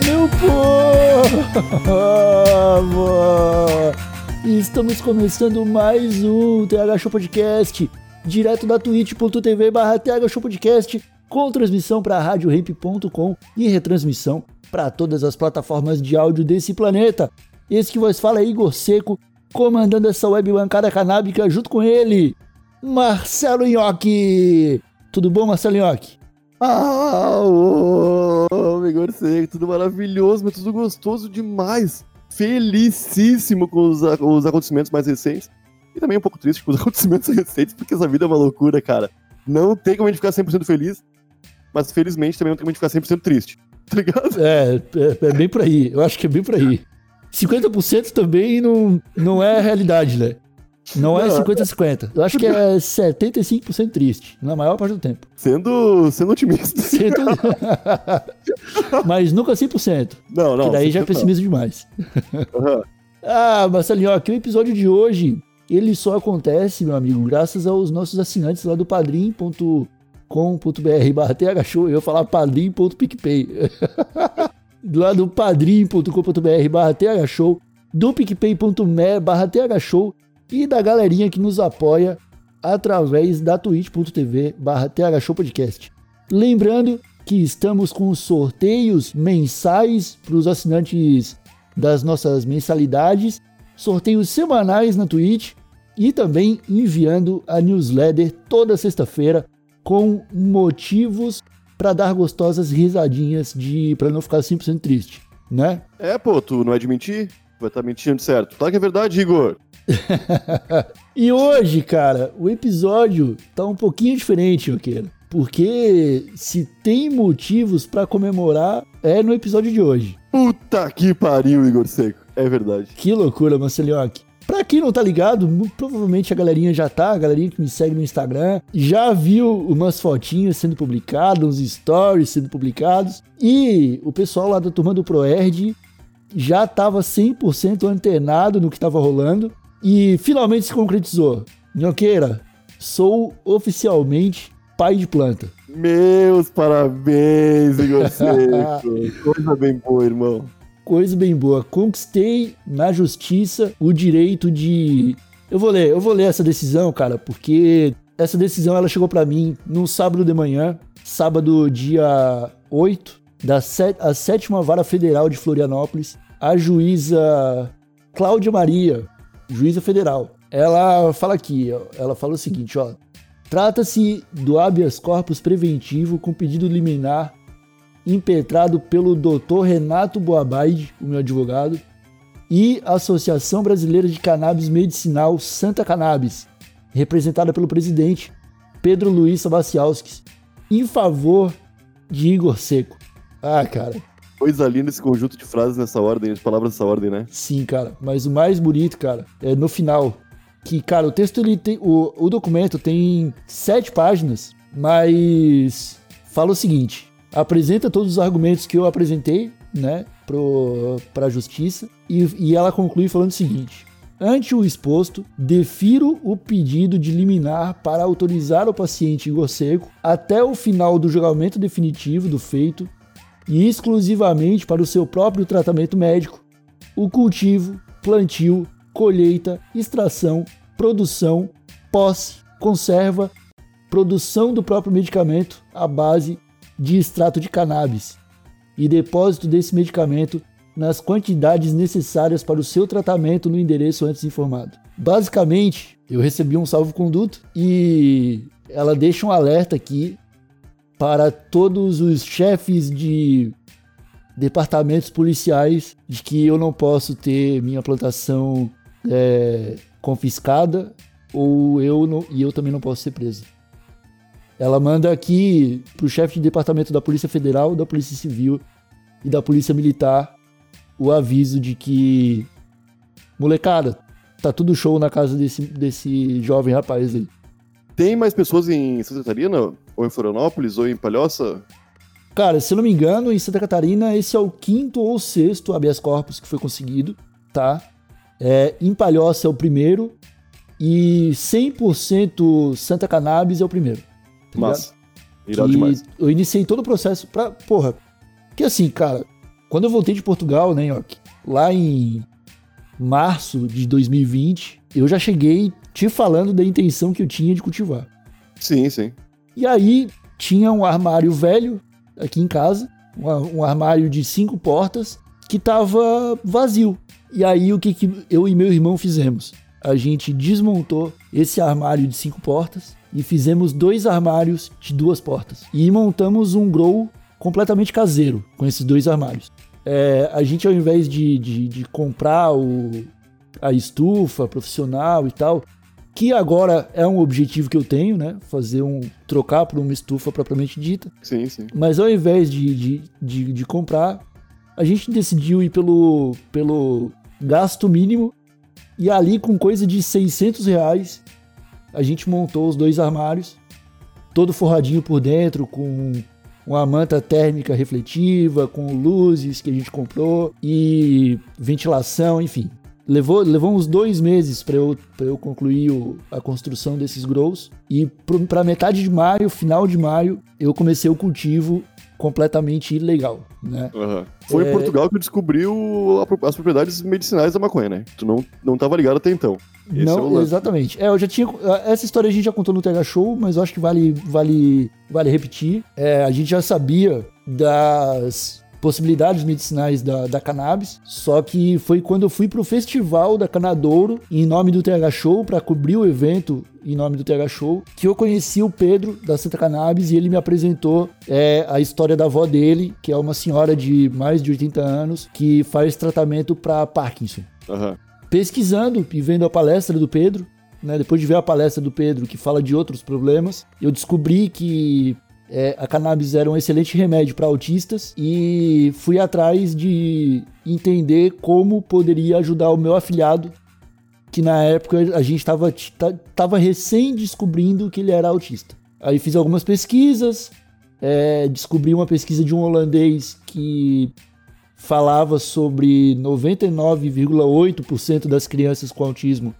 Meu povo! Estamos começando mais um TH Show Podcast, direto da twitch.tv barra TH Show Podcast, com transmissão para radiohemp.com e retransmissão para todas as plataformas de áudio desse planeta. Esse que vos fala é Igor Seco, comandando essa web bancada canábica junto com ele, Marcelo Nhoque. Tudo bom, Marcelo Nhoque? Ah, ô, Seco, tudo maravilhoso, mas tudo gostoso demais. Felicíssimo com os, os acontecimentos mais recentes. E também um pouco triste com os acontecimentos recentes, porque essa vida é uma loucura, cara. Não tem como a gente ficar 100% feliz, mas felizmente também não tem como a gente ficar 100% triste. Tá ligado? É, é, é bem por aí. Eu acho que é bem por aí. 50% também não, não é a realidade, né? Não é Não. 50-50. Eu acho que é 75% triste, na maior parte do tempo. Sendo, sendo otimista. Cento- Mas nunca 100%. Não, não. que daí já é não. pessimismo demais. Aham. Ah, Marcelinho, ó, que o episódio de hoje, ele só acontece, meu amigo, graças aos nossos assinantes lá do padrim.com.br barra thshow. Eu ia falar padrim.picpay. lá do padrim.com.br barra thshow, do picpay.me barra thshow e da galerinha que nos apoia através da twitch.tv barra thshowpodcast. Lembrando que estamos com sorteios mensais para os assinantes das nossas mensalidades, sorteios semanais na Twitch e também enviando a newsletter toda sexta-feira com motivos para dar gostosas risadinhas de para não ficar 100% triste, né? É, pô, tu não é de mentir? Vai estar mentindo certo. Fala que é verdade, Igor. E hoje, cara, o episódio tá um pouquinho diferente, Oqueira. Porque se tem motivos para comemorar, é no episódio de hoje. Puta que pariu, Igor Seco. É verdade. Que loucura, Marcelioque. Pra quem não tá ligado, provavelmente a galerinha já tá, a galerinha que me segue no Instagram, já viu umas fotinhas sendo publicadas, uns stories sendo publicados, e o pessoal lá da turma do ProErd já tava 100% antenado no que tava rolando, e finalmente se concretizou. Nhoqueira, sou oficialmente pai de planta. Meus parabéns, Igor. Coisa bem boa, irmão. coisa bem boa. Conquistei na justiça o direito de. Eu vou ler, eu vou ler essa decisão, cara, porque essa decisão ela chegou pra mim no sábado de manhã, sábado dia 8, da sé- a sétima vara federal de Florianópolis, a juíza Cláudia Maria, juíza federal. Ela fala aqui, ela fala o seguinte, ó: Trata-se do habeas corpus preventivo com pedido liminar impetrado pelo Dr. Renato Boabaide, o meu advogado, e Associação Brasileira de Cannabis Medicinal Santa Cannabis, representada pelo presidente Pedro Luiz Sabacialskis, em favor de Igor Seco. Ah, cara, Coisa linda esse conjunto de frases nessa ordem, de palavras nessa ordem, né? sim, cara. Mas o mais bonito, cara, é no final. Que, cara, o texto ele tem. O, o documento tem sete páginas, mas fala o seguinte: apresenta todos os argumentos que eu apresentei, né, pro, pra justiça, e, e ela conclui falando o seguinte. Ante o exposto, defiro o pedido de liminar para autorizar o paciente Igor Seco até o final do julgamento definitivo do feito e exclusivamente para o seu próprio tratamento médico, o cultivo, plantio, colheita, extração, produção, posse, conserva, produção do próprio medicamento à base de extrato de cannabis e depósito desse medicamento nas quantidades necessárias para o seu tratamento no endereço antes informado. Basicamente, eu recebi um salvo-conduto e ela deixa um alerta aqui para todos os chefes de departamentos policiais de que eu não posso ter minha plantação é, confiscada ou eu não, e eu também não posso ser preso. ela manda aqui pro chefe de departamento da Polícia Federal, da Polícia Civil e da Polícia Militar o aviso de que molecada, tá tudo show na casa desse, desse jovem rapaz aí. Tem mais pessoas em Santa Catarina? Ou em Florianópolis? Ou em Palhoça? Cara, se eu não me engano, em Santa Catarina esse é o quinto ou sexto habeas corpus que foi conseguido, tá? É, em Palhoça é o primeiro e 100% Santa Cannabis é o primeiro. Tá Massa. Irado demais. eu iniciei todo o processo pra. Porra. Que assim, cara, quando eu voltei de Portugal, né, York? Lá em março de 2020, eu já cheguei te falando da intenção que eu tinha de cultivar. Sim, sim. E aí tinha um armário velho aqui em casa, um, armário de cinco portas que tava vazio. E aí o que, que eu e meu irmão fizemos? A gente desmontou esse armário de cinco portas e fizemos dois armários de duas portas. E montamos um grow completamente caseiro com esses dois armários. É, a gente, ao invés de, de, de comprar o, a estufa profissional e tal, que agora é um objetivo que eu tenho, né? Fazer um. trocar por uma estufa propriamente dita. Sim, sim. Mas ao invés de, de, de, de comprar, a gente decidiu ir pelo, pelo gasto mínimo. E ali, com coisa de 600 reais, a gente montou os dois armários, todo forradinho por dentro, com uma manta térmica refletiva, com luzes que a gente comprou e ventilação, enfim. Levou, levou uns dois meses para eu, pra eu concluir o- a construção desses grows. E para metade de maio, final de maio, eu comecei o cultivo completamente ilegal, né? Aham. Foi É- em Portugal que eu descobri o- a as propriedades medicinais da maconha, né? Tu não, não tava ligado até então. Esse é não, lance. exatamente. É, eu já tinha. Essa história a gente já contou no TH Show, mas eu acho que vale, vale, vale repetir. É, a gente já sabia das possibilidades medicinais da, da cannabis, só que foi quando eu fui pro festival da Canadouro, em nome do TH Show, para cobrir o evento em nome do TH Show, que eu conheci o Pedro da Santa Cannabis e ele me apresentou é, a história da avó dele, que é uma senhora de mais de 80 anos, que faz tratamento para Parkinson Aham. pesquisando e vendo a palestra do Pedro, né, depois de ver a palestra do Pedro que fala de outros problemas, eu descobri que é, a cannabis era um excelente remédio para autistas e fui atrás de entender como poderia ajudar o meu afilhado, que na época a gente estava tava recém descobrindo que ele era autista. Aí fiz algumas pesquisas, é, descobri uma pesquisa de um holandês que falava sobre 99,8% das crianças com autismo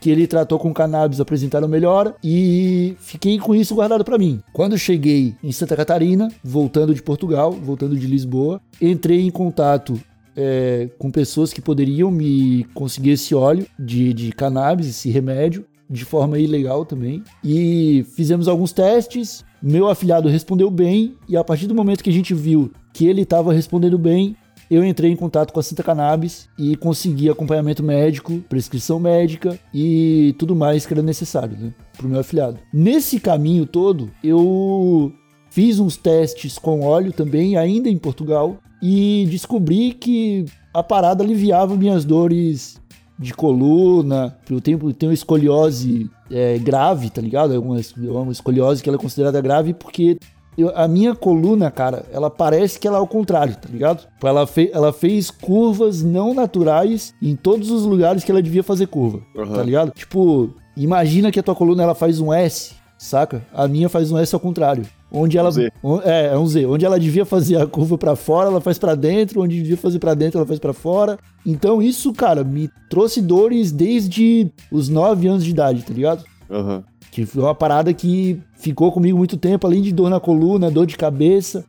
que ele tratou com cannabis apresentaram melhora e fiquei com isso guardado para mim. Quando cheguei em Santa Catarina, voltando de Portugal, voltando de Lisboa, entrei em contato é, com pessoas que poderiam me conseguir esse óleo de, de cannabis, esse remédio, de forma ilegal também. E fizemos alguns testes. Meu afilhado respondeu bem, e a partir do momento que a gente viu que ele estava respondendo bem, eu entrei em contato com a Santa Cannabis e consegui acompanhamento médico, prescrição médica e tudo mais que era necessário, né, pro meu afilhado. Nesse caminho todo, eu fiz uns testes com óleo também, ainda em Portugal, e descobri que a parada aliviava minhas dores de coluna, eu tenho, tenho escoliose é, grave, tá ligado? É uma escoliose que ela é considerada grave porque eu- a minha coluna, cara, ela parece que ela é ao contrário, tá ligado? Ela, fe- ela fez curvas não naturais em todos os lugares que ela devia fazer curva, Aham. tá ligado? Tipo, imagina que a tua coluna ela faz um S, saca? A minha faz um S ao contrário. Onde ela. On- É, é um Z. Onde ela devia fazer a curva pra fora, ela faz pra dentro. Onde devia fazer pra dentro, ela faz pra fora. Então isso, cara, me trouxe dores desde os 9 anos de idade, tá ligado? Aham. Que foi uma parada que ficou comigo muito tempo, além de dor na coluna, dor de cabeça.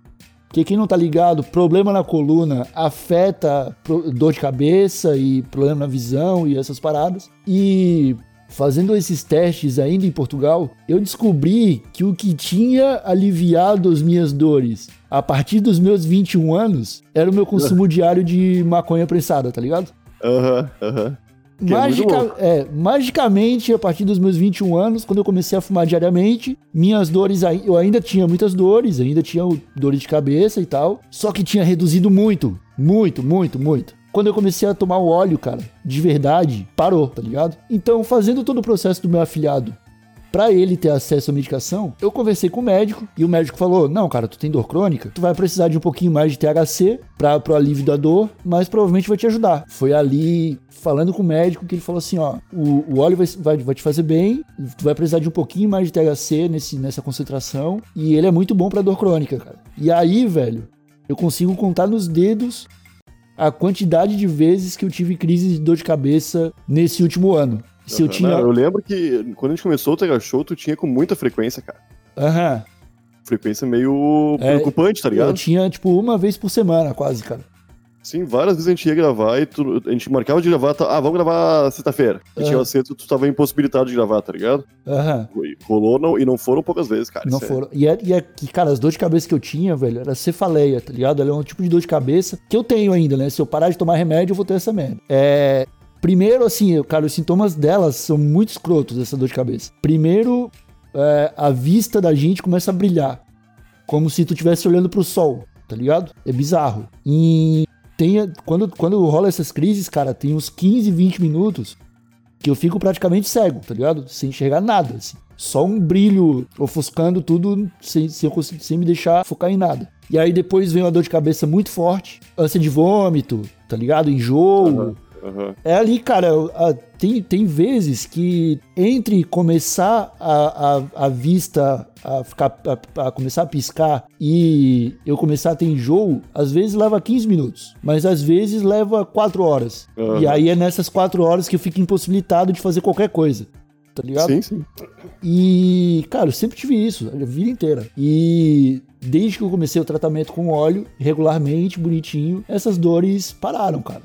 Porque quem não tá ligado, problema na coluna afeta dor de cabeça e problema na visão e essas paradas. E fazendo esses testes ainda em Portugal, eu descobri que o que tinha aliviado as minhas dores a partir dos meus 21 anos era o meu consumo diário de maconha prensada, tá ligado? Aham. Aham. Que é muito Magica- louco. é, magicamente, a partir dos meus 21 anos, quando eu comecei a fumar diariamente, minhas dores, eu ainda tinha muitas dores, ainda tinha dores de cabeça e tal, só que tinha reduzido muito, muito, muito, muito. Quando eu comecei a tomar o óleo, cara, de verdade, parou, tá ligado? Então, fazendo todo o processo do meu afilhado Pra ele ter acesso à medicação, eu conversei com o médico e o médico falou: Não, cara, tu tem dor crônica, tu vai precisar de um pouquinho mais de THC para pro alívio da dor, mas provavelmente vai te ajudar. Foi ali falando com o médico que ele falou assim: Ó, o, o óleo vai, vai, vai te fazer bem, tu vai precisar de um pouquinho mais de THC nesse, nessa concentração e ele é muito bom pra dor crônica, cara. E aí, velho, eu consigo contar nos dedos a quantidade de vezes que eu tive crise de dor de cabeça nesse último ano. Se eu tinha. Não, eu lembro que quando a gente começou o Tega Show, tu tinha com muita frequência, cara. Aham. Frequência meio É, preocupante, tá Eu ligado? tinha, tipo, uma vez por semana, quase, cara. Sim, várias vezes a gente ia gravar e tu- a gente marcava de gravar, tá, ah, vamos gravar sexta-feira. E Aham. tinha sexta, tu tava impossibilitado de gravar, tá ligado? Aham. E Rolou não- e não foram poucas vezes, cara. Não é- foram. E, é, e é que, cara, as dores de cabeça que eu tinha, velho, era cefaleia, tá ligado? Ela é um tipo de dor de cabeça que eu tenho ainda, né? Se eu parar de tomar remédio, eu vou ter essa merda. É. Primeiro, assim, cara, os sintomas delas são muito escrotos, essa dor de cabeça. Primeiro, é, a vista da gente começa a brilhar. Como se tu estivesse olhando pro sol, tá ligado? É bizarro. E tem, quando, quando rola essas crises, cara, tem uns 15, 20 minutos que eu fico praticamente cego, tá ligado? Sem enxergar nada, assim. Só um brilho ofuscando tudo sem, sem, sem me deixar focar em nada. E aí depois vem uma dor de cabeça muito forte, ânsia de vômito, tá ligado? Enjoo. Aham. É ali, cara, tem, tem vezes que entre começar a, a, a vista a, ficar, a, a começar a piscar e eu começar a ter enjoo, às vezes leva 15 minutos, mas às vezes leva 4 horas. Aham. E aí é nessas 4 horas que eu fico impossibilitado de fazer qualquer coisa. Tá ligado? Sim, sim. E, cara, eu sempre tive isso, a vida inteira. E desde que eu comecei o tratamento com óleo, regularmente, bonitinho, essas dores pararam, cara.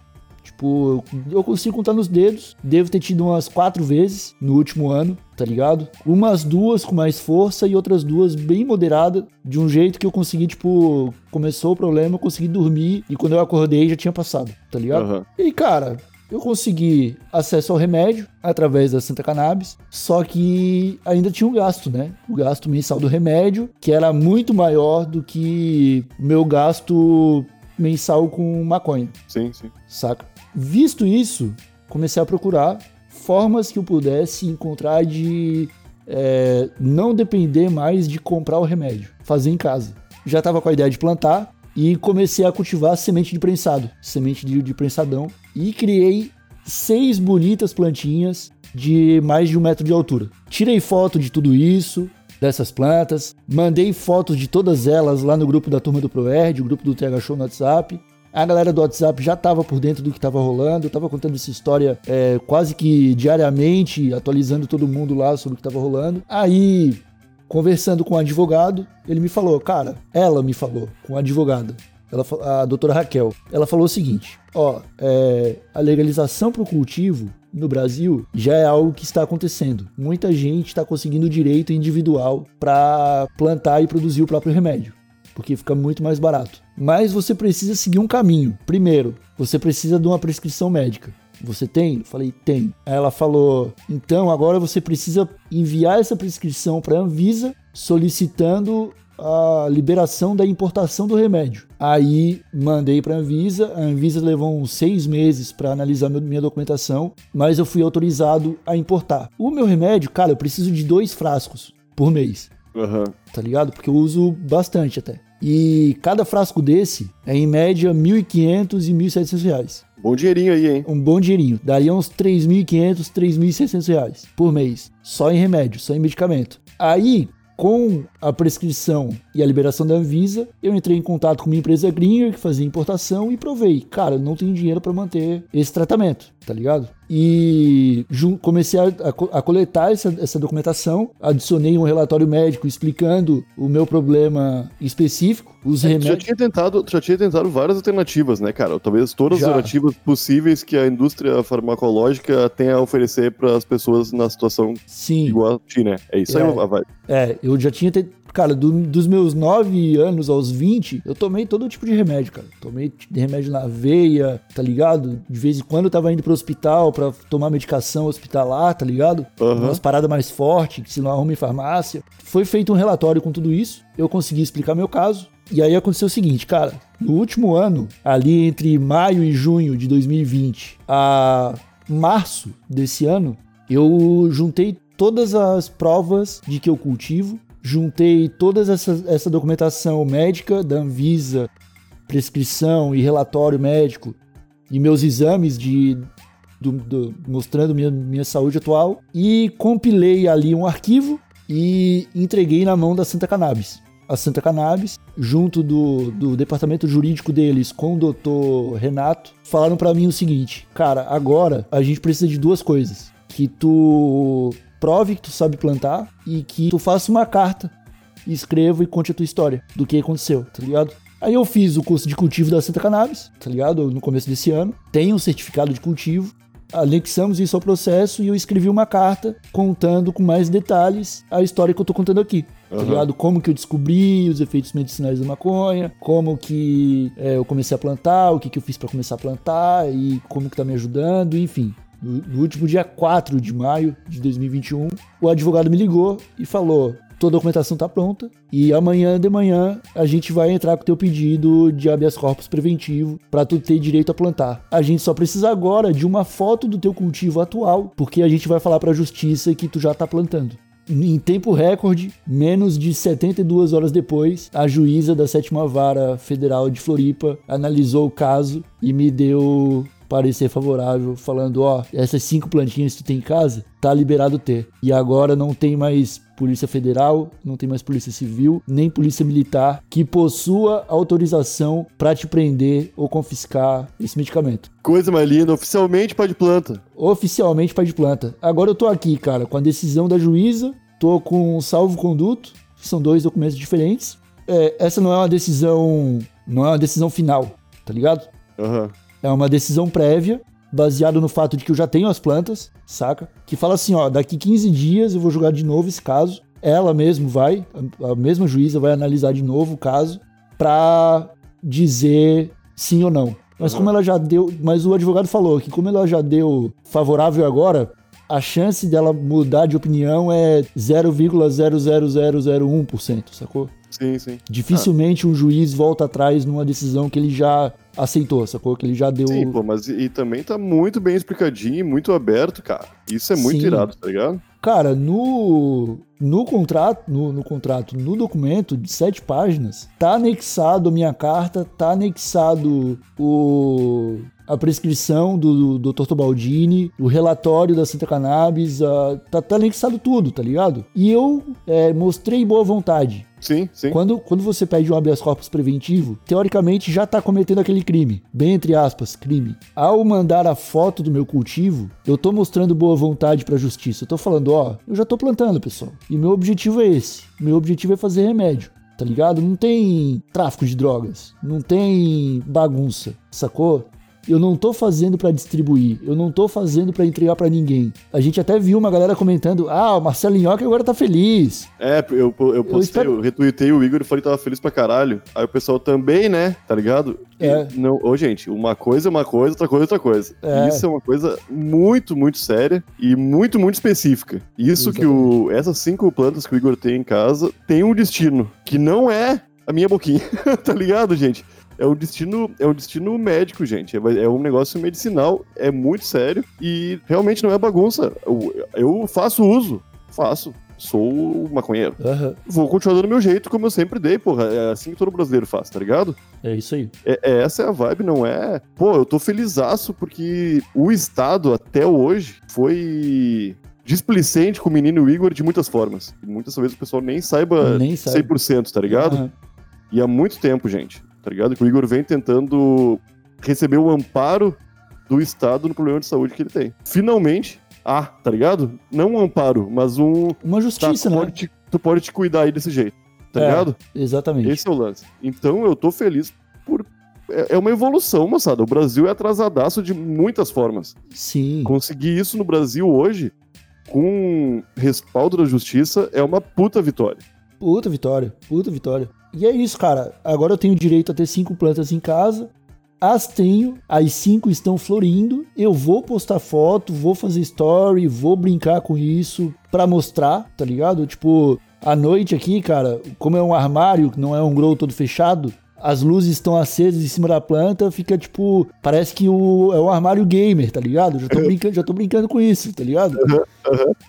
Tipo, eu consigo contar nos dedos. Devo ter tido umas quatro vezes no último ano, tá ligado? Umas duas com mais força e outras duas bem moderada, de um jeito que eu consegui, tipo, começou o problema, eu consegui dormir e quando eu acordei já tinha passado, tá ligado? Aham. E cara, eu consegui acesso ao remédio através da Santa Cannabis, só que ainda tinha um gasto, né? O gasto mensal do remédio, que era muito maior do que meu gasto mensal com maconha, Sim, sim. saca? Visto isso, comecei a procurar formas que eu pudesse encontrar de é, não depender mais de comprar o remédio, fazer em casa. Já estava com a ideia de plantar e comecei a cultivar semente de prensado, semente de, de prensadão, e criei seis bonitas plantinhas de mais de um metro de altura. Tirei foto de tudo isso, dessas plantas, mandei fotos de todas elas lá no grupo da turma do ProErd, o grupo do TH Show no WhatsApp. A galera do WhatsApp já estava por dentro do que estava rolando, eu estava contando essa história é, quase que diariamente, atualizando todo mundo lá sobre o que estava rolando. Aí, conversando com o advogado, ele me falou, cara, ela me falou, com a advogada, ela, fa- a doutora Raquel, ela falou o seguinte: ó, é, a legalização para o cultivo no Brasil já é algo que está acontecendo. Muita gente está conseguindo o direito individual para plantar e produzir o próprio remédio, porque fica muito mais barato. Mas você precisa seguir um caminho. Primeiro, você precisa de uma prescrição médica. Você tem? Eu falei, tem. Ela falou, então agora você precisa enviar essa prescrição para a Anvisa solicitando a liberação da importação do remédio. Aí mandei para a Anvisa, a Anvisa levou uns seis meses para analisar minha documentação, mas eu fui autorizado a importar. O meu remédio, cara, eu preciso de dois frascos por mês Aham. tá ligado? Porque eu uso bastante até. E cada frasco desse é em média R$ 1.500 e 1.700 reais. Bom dinheirinho aí, hein? Um bom dinheirinho. Daria uns R$ 3.500, 3.600 reais por mês. Só em remédio, só em medicamento. Aí, com a prescrição e a liberação da Anvisa, eu entrei em contato com uma empresa gringa que fazia importação e provei. Cara, não tenho dinheiro para manter esse tratamento, tá ligado? E comecei a, a a coletar essa, essa documentação, adicionei um relatório médico explicando o meu problema específico, os já remédios. tinha tentado, já tinha tentado várias alternativas, né, cara? Talvez todas Já. as alternativas possíveis que a indústria farmacológica tem a oferecer para as pessoas na situação Sim. igual a ti, né? É isso É. aí, vibe. É, eu já tinha. Cara, do- dos meus 9 anos aos 20, eu tomei todo tipo de remédio, cara. Tomei t- remédio na veia, tá ligado? De vez em quando eu tava indo pro hospital pra tomar medicação hospitalar, tá ligado? Aham. Umas paradas mais fortes, que se não arruma em farmácia. Foi feito um relatório com tudo isso. Eu consegui explicar meu caso. E aí aconteceu o seguinte, cara. No último ano, ali entre maio e junho de 2020 a março desse ano, eu juntei todas as provas de que eu cultivo, juntei toda essa, essa documentação médica da Anvisa, prescrição e relatório médico e meus exames de do, do, mostrando minha, minha saúde atual e compilei ali um arquivo e entreguei na mão da Santa Cannabis. A Santa Cannabis, junto do, do departamento jurídico deles com o doutor Renato, falaram para mim o seguinte: cara, agora a gente precisa de duas coisas. Que tu prove que tu sabe plantar e que tu faça uma carta, escreva e conte a tua história do que aconteceu, tá ligado? Aí eu fiz o curso de cultivo da Santa Cannabis, tá ligado? No começo desse ano. Tenho um certificado de cultivo anexamos isso ao processo e eu escrevi uma carta contando com mais detalhes a história que eu tô contando aqui. Uhum. Tá ligado? Como que eu descobri os efeitos medicinais da maconha, como que é, eu comecei a plantar, o que, que eu fiz para começar a plantar e como que tá me ajudando, enfim. No último dia 4 de maio de 2021, o advogado me ligou e falou: tua documentação tá pronta e amanhã de manhã a gente vai entrar com o teu pedido de habeas corpus preventivo para tu ter direito a plantar. A gente só precisa agora de uma foto do teu cultivo atual, porque a gente vai falar para a justiça que tu já tá plantando. Em tempo recorde, menos de 72 horas depois, a juíza da sétima vara federal de Floripa analisou o caso e me deu parecer favorável, falando: ó, essas cinco plantinhas que tu tem em casa, tá liberado ter. E agora não tem mais Polícia Federal, não tem mais Polícia Civil, nem Polícia Militar que possua autorização para te prender ou confiscar esse medicamento. Coisa mais linda, oficialmente pá de planta. Oficialmente pá de planta. Agora eu tô aqui, cara, com a decisão da juíza, tô com salvo-conduto, são dois documentos diferentes. É, essa não é uma decisão, não é uma decisão final, tá ligado? Aham. Uhum. É uma decisão prévia, baseado no fato de que eu já tenho as plantas, saca? Que fala assim, ó, daqui 15 dias eu vou jogar de novo esse caso. Ela mesmo vai, a mesma juíza vai analisar de novo o caso pra dizer sim ou não. Mas uhum. como ela já deu, mas o advogado falou que como ela já deu favorável agora, a chance dela mudar de opinião é 0,00001%, sacou? Sim, sim. Dificilmente ah. um juiz volta atrás numa decisão que ele já aceitou, sacou? Que ele já deu. Sim, pô, mas e, e também tá muito bem explicadinho, muito aberto, cara. Isso é muito Sim. irado, tá ligado? Cara, no, no contrato, no, no, contrato, no documento de sete páginas, tá anexado a minha carta, tá anexado o, a prescrição do, do Dr. Tobaldini, o relatório da Santa Cannabis, a, tá, tá anexado tudo, tá ligado? E eu é, mostrei boa vontade. Sim, sim. Quando, quando você pede um habeas corpus preventivo, teoricamente já tá cometendo aquele crime. Bem entre aspas, crime. Ao mandar a foto do meu cultivo, eu tô mostrando boa vontade pra justiça. Eu tô falando, ó, eu já tô plantando, pessoal. E meu objetivo é esse. Meu objetivo é fazer remédio tá ligado? Não tem tráfico de drogas, não tem bagunça, sacou? Eu não tô fazendo para distribuir, eu não tô fazendo para entregar para ninguém. A gente até viu uma galera comentando: ah, o Marcelo Nhoque agora tá feliz. É, eu, eu postei, eu, espero... eu retuitei o Igor e falei que tava feliz pra caralho. Aí o pessoal também, né? Tá ligado? É. Não, ô, gente, uma coisa é uma coisa, outra coisa é outra coisa. É. Isso é uma coisa muito, muito séria e muito, muito específica. Isso Exatamente. que o. Essas cinco plantas que o Igor tem em casa tem um destino que não é a minha boquinha, tá ligado, gente? É um destino, é um destino médico, gente. É, é, um negócio medicinal, é muito sério e realmente não é bagunça. Eu, eu faço uso, faço. Sou maconheiro. Uhum. Vou continuar dando meu jeito, como eu sempre dei, porra. É assim que todo brasileiro faz, tá ligado? É isso aí. É, é, essa é a vibe, não é? Pô, eu tô felizaço porque o Estado, até hoje, foi displicente com o menino Igor de muitas formas. muitas vezes o pessoal nem saiba nem 100%, tá ligado? Uhum. E há muito tempo, gente tá ligado? Que o Igor vem tentando receber o amparo do Estado no problema de saúde que ele tem. Finalmente, ah, tá ligado? Não um amparo, mas um. Uma justiça, tá, né? Pode te, tu pode te cuidar aí desse jeito, tá é, ligado? Exatamente. Esse é o lance. Então eu tô feliz por. É, é uma evolução, moçada. O Brasil é atrasadaço de muitas formas. Sim. Conseguir isso no Brasil hoje, com respaldo da justiça, é uma puta vitória. Puta vitória, puta vitória. E é isso, cara. Agora eu tenho direito a ter cinco plantas em casa. As tenho, as cinco estão florindo. Eu vou postar foto, vou fazer story, vou brincar com isso para mostrar, tá ligado? Tipo, à noite aqui, cara, como é um armário, não é um grow todo fechado, as luzes estão acesas em cima da planta, fica tipo. Parece que o, é um armário gamer, tá ligado? Já tô brincando, já tô brincando com isso, tá ligado?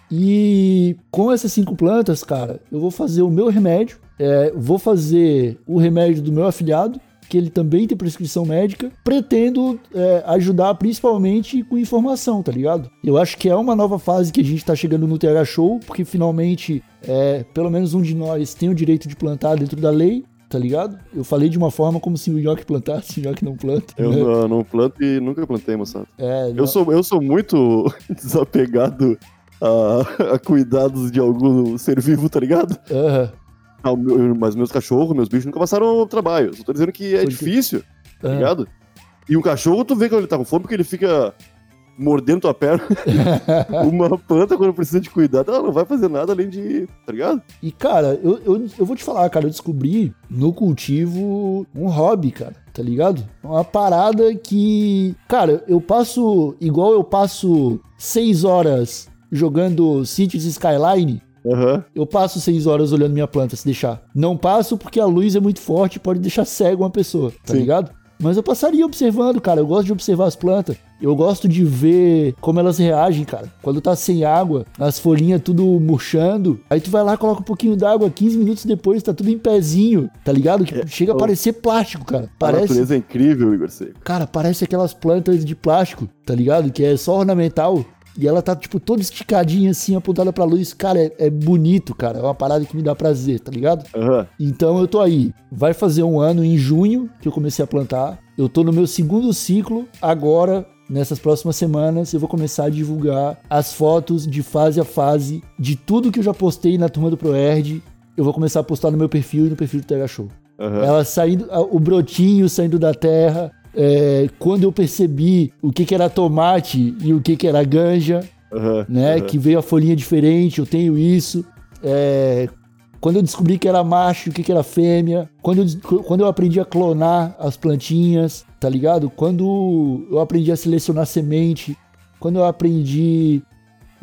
E com essas cinco plantas, cara, eu vou fazer o meu remédio, é, vou fazer o remédio do meu afiliado, que ele também tem prescrição médica, pretendo é, ajudar principalmente com informação, tá ligado? Eu acho que é uma nova fase que a gente tá chegando no TH Show, porque finalmente, é, pelo menos um de nós tem o direito de plantar dentro da lei, tá ligado? Eu falei de uma forma como se o York plantasse, o York não planta. Eu né? não, não planto e nunca plantei, moçada. É, não- Eu sou, eu sou muito desapegado a, a cuidados de algum ser vivo, tá ligado? Aham, Ah, mas meus cachorros, meus bichos nunca passaram trabalho. Só tô dizendo que é crer. difícil, tá aham. ligado? E um cachorro, tu vê quando ele tá com fome, porque ele fica mordendo tua perna. Uma planta, quando precisa de cuidado, ela não vai fazer nada além de. tá ligado? E, cara, eu, eu, eu vou te falar, cara, eu descobri no cultivo um hobby, cara, tá ligado? Uma parada que, cara, eu passo, igual eu passo seis horas jogando Cities Skyline, Aham. eu passo seis horas olhando minha planta, se deixar. Não passo porque a luz é muito forte e pode deixar cego uma pessoa, tá Sim. ligado? Mas eu passaria observando, cara. Eu gosto de observar as plantas. Eu gosto de ver como elas reagem, cara. Quando tá sem água, as folhinhas tudo murchando. Aí tu vai lá, coloca um pouquinho d'água, 15 minutos depois tá tudo em pezinho, tá ligado? Que chega a ó. parecer plástico, cara. A Parece, natureza é incrível, Igor Seco. cara, parece aquelas plantas de plástico, tá ligado? Que é só ornamental. E ela tá, tipo, toda esticadinha assim, apontada pra luz. Cara, é, é bonito, cara. É uma parada que me dá prazer, tá ligado? Aham. Então eu tô aí. Vai fazer um ano em junho que eu comecei a plantar. Eu tô no meu segundo ciclo. Agora, nessas próximas semanas, eu vou começar a divulgar as fotos de fase a fase de tudo que eu já postei na turma do ProErd. Eu vou começar a postar no meu perfil e no perfil do TH Show. Aham. Ela saindo, o brotinho saindo da terra. É, quando eu percebi o que, que era tomate e o que, que era ganja, Aham. né? aham. Que veio a folhinha diferente, eu tenho isso. É, quando eu descobri que era macho, o que, que era fêmea. Quando eu, quando eu aprendi a clonar as plantinhas, tá ligado? Quando eu aprendi a selecionar semente. Quando eu aprendi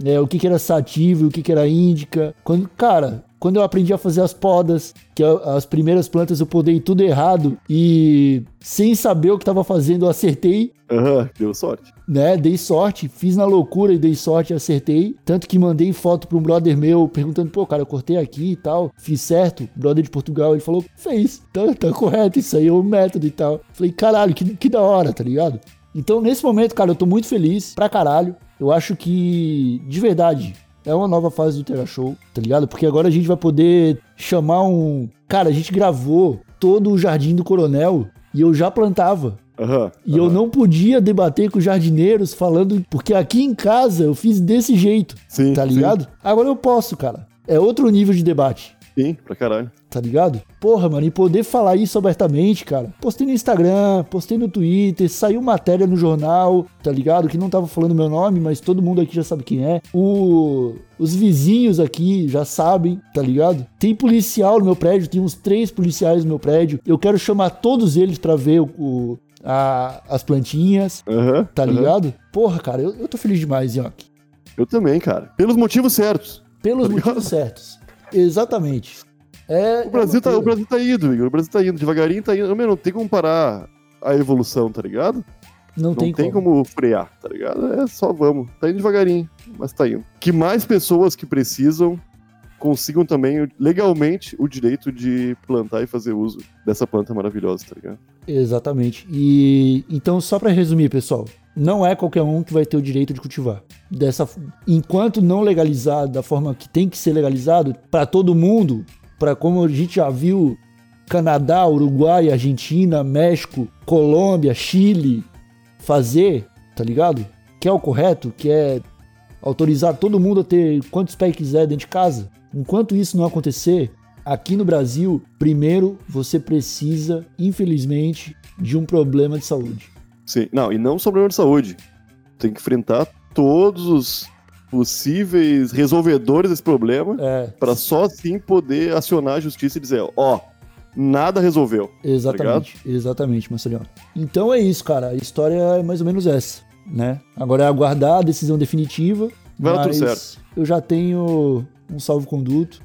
é, o que, que era sativa e o que, que era índica. Quando, cara, quando eu aprendi a fazer as podas, que a- as primeiras plantas eu podei tudo errado e sem saber o que tava fazendo eu acertei Aham. Deu sorte. né? Dei sorte, fiz na loucura e dei sorte, acertei. Tanto que mandei foto pra um brother meu perguntando, pô, cara, eu cortei aqui e tal, fiz certo. Brother de Portugal, ele falou, fez, tá, tá correto, isso aí é o método e tal. Falei, caralho, que, que da hora, tá ligado? Então, nesse momento, cara, eu tô muito feliz pra caralho. Eu acho que, de verdade, é uma nova fase do Terra Show, tá ligado? Porque agora a gente vai poder chamar um. Cara, a gente gravou todo o Jardim do Coronel e eu já plantava. Aham. E eu não podia debater com os jardineiros falando, porque aqui em casa eu fiz desse jeito, Sim, tá sim. ligado? Agora eu posso, cara. É outro nível de debate, Sim, pra caralho. tá ligado? Porra, mano, e poder falar isso abertamente, cara. Postei no Instagram, postei no Twitter, saiu matéria no jornal, tá ligado? Que não tava falando meu nome, mas todo mundo aqui já sabe quem é. O... Os vizinhos aqui já sabem, tá ligado? Tem policial no meu prédio, tem uns três policiais no meu prédio. Eu quero chamar todos eles pra ver o- o, a- as plantinhas, Aham. tá ligado? Porra, cara, eu, eu tô feliz demais, Yoki. Eu também, cara. Pelos motivos certos. Pelos Tá motivos certos. Exatamente. É, O Brasil, é tá, o Brasil tá indo, Igor. O Brasil tá indo. Devagarinho tá indo. Meu, não tem como parar a evolução, tá ligado? Não, Não tem, tem, como. como. frear, tá ligado? É só vamos. Tá indo devagarinho, mas tá indo. Que mais pessoas que precisam consigam também legalmente o direito de plantar e fazer uso dessa planta maravilhosa, tá ligado? Exatamente. E então, só pra resumir, pessoal, não é qualquer um que vai ter o direito de cultivar. Dessa, enquanto não legalizado da forma que tem que ser legalizado para todo mundo, para como a gente já viu Canadá, Uruguai, Argentina, México, Colômbia, Chile fazer, tá ligado? Que é o correto, que é autorizar todo mundo a ter quantos pés quiser dentro de casa. Enquanto isso não acontecer, aqui no Brasil, primeiro você precisa, infelizmente, de um problema de saúde. Sim. Não, e não só problema de saúde. Tem que enfrentar todos os possíveis resolvedores desse problema É, para só assim poder acionar a justiça e dizer, ó, nada resolveu. exatamente, exatamente, Marcelinho. Então é isso, cara. A história é mais ou menos essa, né? Agora é aguardar a decisão definitiva. Vai dar tudo mas certo. Eu já tenho um salvo-conduto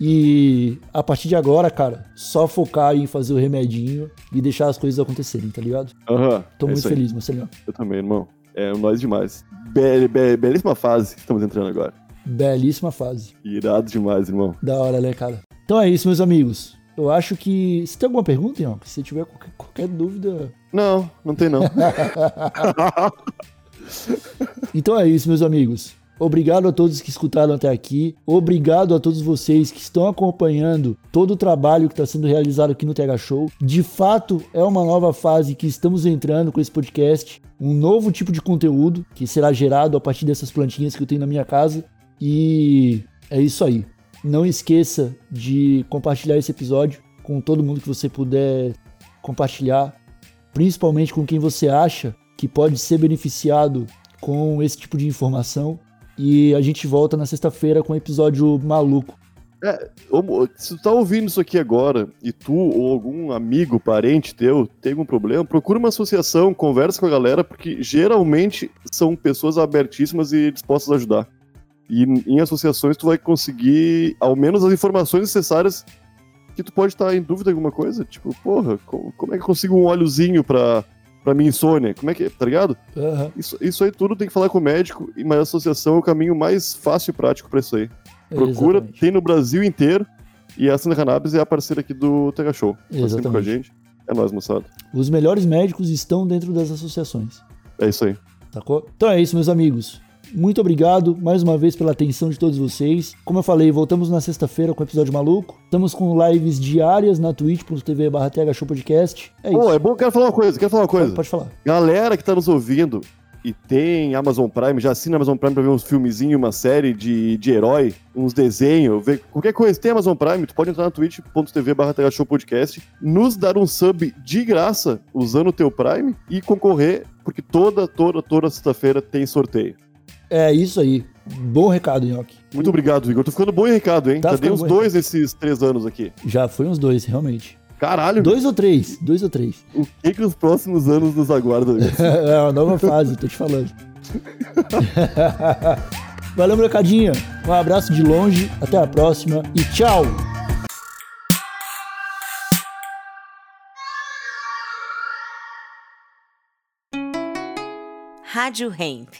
E a partir de agora, cara, só focar em fazer o remedinho e deixar as coisas acontecerem, tá ligado? Aham. Tô é muito feliz, Marcelinho. Eu também, irmão. É nós demais. Be be belíssima fase que estamos entrando agora. Belíssima fase. Irado demais, irmão. Da hora, né, cara? Então é isso, meus amigos. Eu acho que. Se tem alguma pergunta, Ian? Se tiver qualquer, qualquer dúvida. Não, não tem não. Então é isso, meus amigos. Obrigado a todos que escutaram até aqui. Obrigado a todos vocês que estão acompanhando todo o trabalho que está sendo realizado aqui no TH Show. De fato, é uma nova fase que estamos entrando com esse podcast. Um novo tipo de conteúdo que será gerado a partir dessas plantinhas que eu tenho na minha casa. E é isso aí. Não esqueça de compartilhar esse episódio com todo mundo que você puder compartilhar, principalmente com quem você acha que pode ser beneficiado com esse tipo de informação. E a gente volta na sexta-feira com um episódio maluco. Ô, Se tu tá ouvindo isso aqui agora e tu ou algum amigo, parente teu tem algum problema, procura uma associação, conversa com a galera, porque geralmente são pessoas abertíssimas e dispostas a ajudar. E em associações tu vai conseguir ao menos as informações necessárias que tu pode estar em dúvida alguma coisa. Tipo, porra, co- como é que eu consigo um óleozinho pra, pra minha insônia? Como é que, tá ligado? Aham, Isso, isso aí tudo tem que falar com o médico, e- mas a associação é o caminho mais fácil e prático pra isso aí. Procura, exatamente. tem no Brasil inteiro. E a Santa Cannabis é a parceira aqui do Tega Show. Tá sempre com a gente. É nóis, moçada. Os melhores médicos estão dentro das associações. É isso aí. Sacou? Então é isso, meus amigos. Muito obrigado mais uma vez pela atenção de todos vocês. Como eu falei, voltamos na sexta-feira com o episódio maluco. Estamos com lives diárias na twitch.tv barra Podcast. É isso. Pô, é bom, quero falar uma coisa, quero falar uma coisa. pode, pode falar. Galera que tá nos ouvindo e tem Amazon Prime, já assina Amazon Prime pra ver uns filmezinhos, uma série de, de herói, uns desenhos, ver qualquer coisa. Tem Amazon Prime, tu pode entrar na twitch.tv barra Podcast, nos dar um sub de graça usando o teu Prime e concorrer, porque toda, toda, toda sexta-feira tem sorteio. É isso aí. Bom recado, Nhoque. Muito obrigado, Igor. Tô ficando bom em recado, hein? Tá Já dei ficando uns bom em dois esses três anos aqui. Já foi uns dois, realmente. Caralho, Dois ou três? Dois ou três. o que que os próximos anos nos aguardam? Igor? é uma nova fase, tô te falando. Valeu, molecadinha. Um abraço de longe, até a próxima e tchau! Rádio Hemp.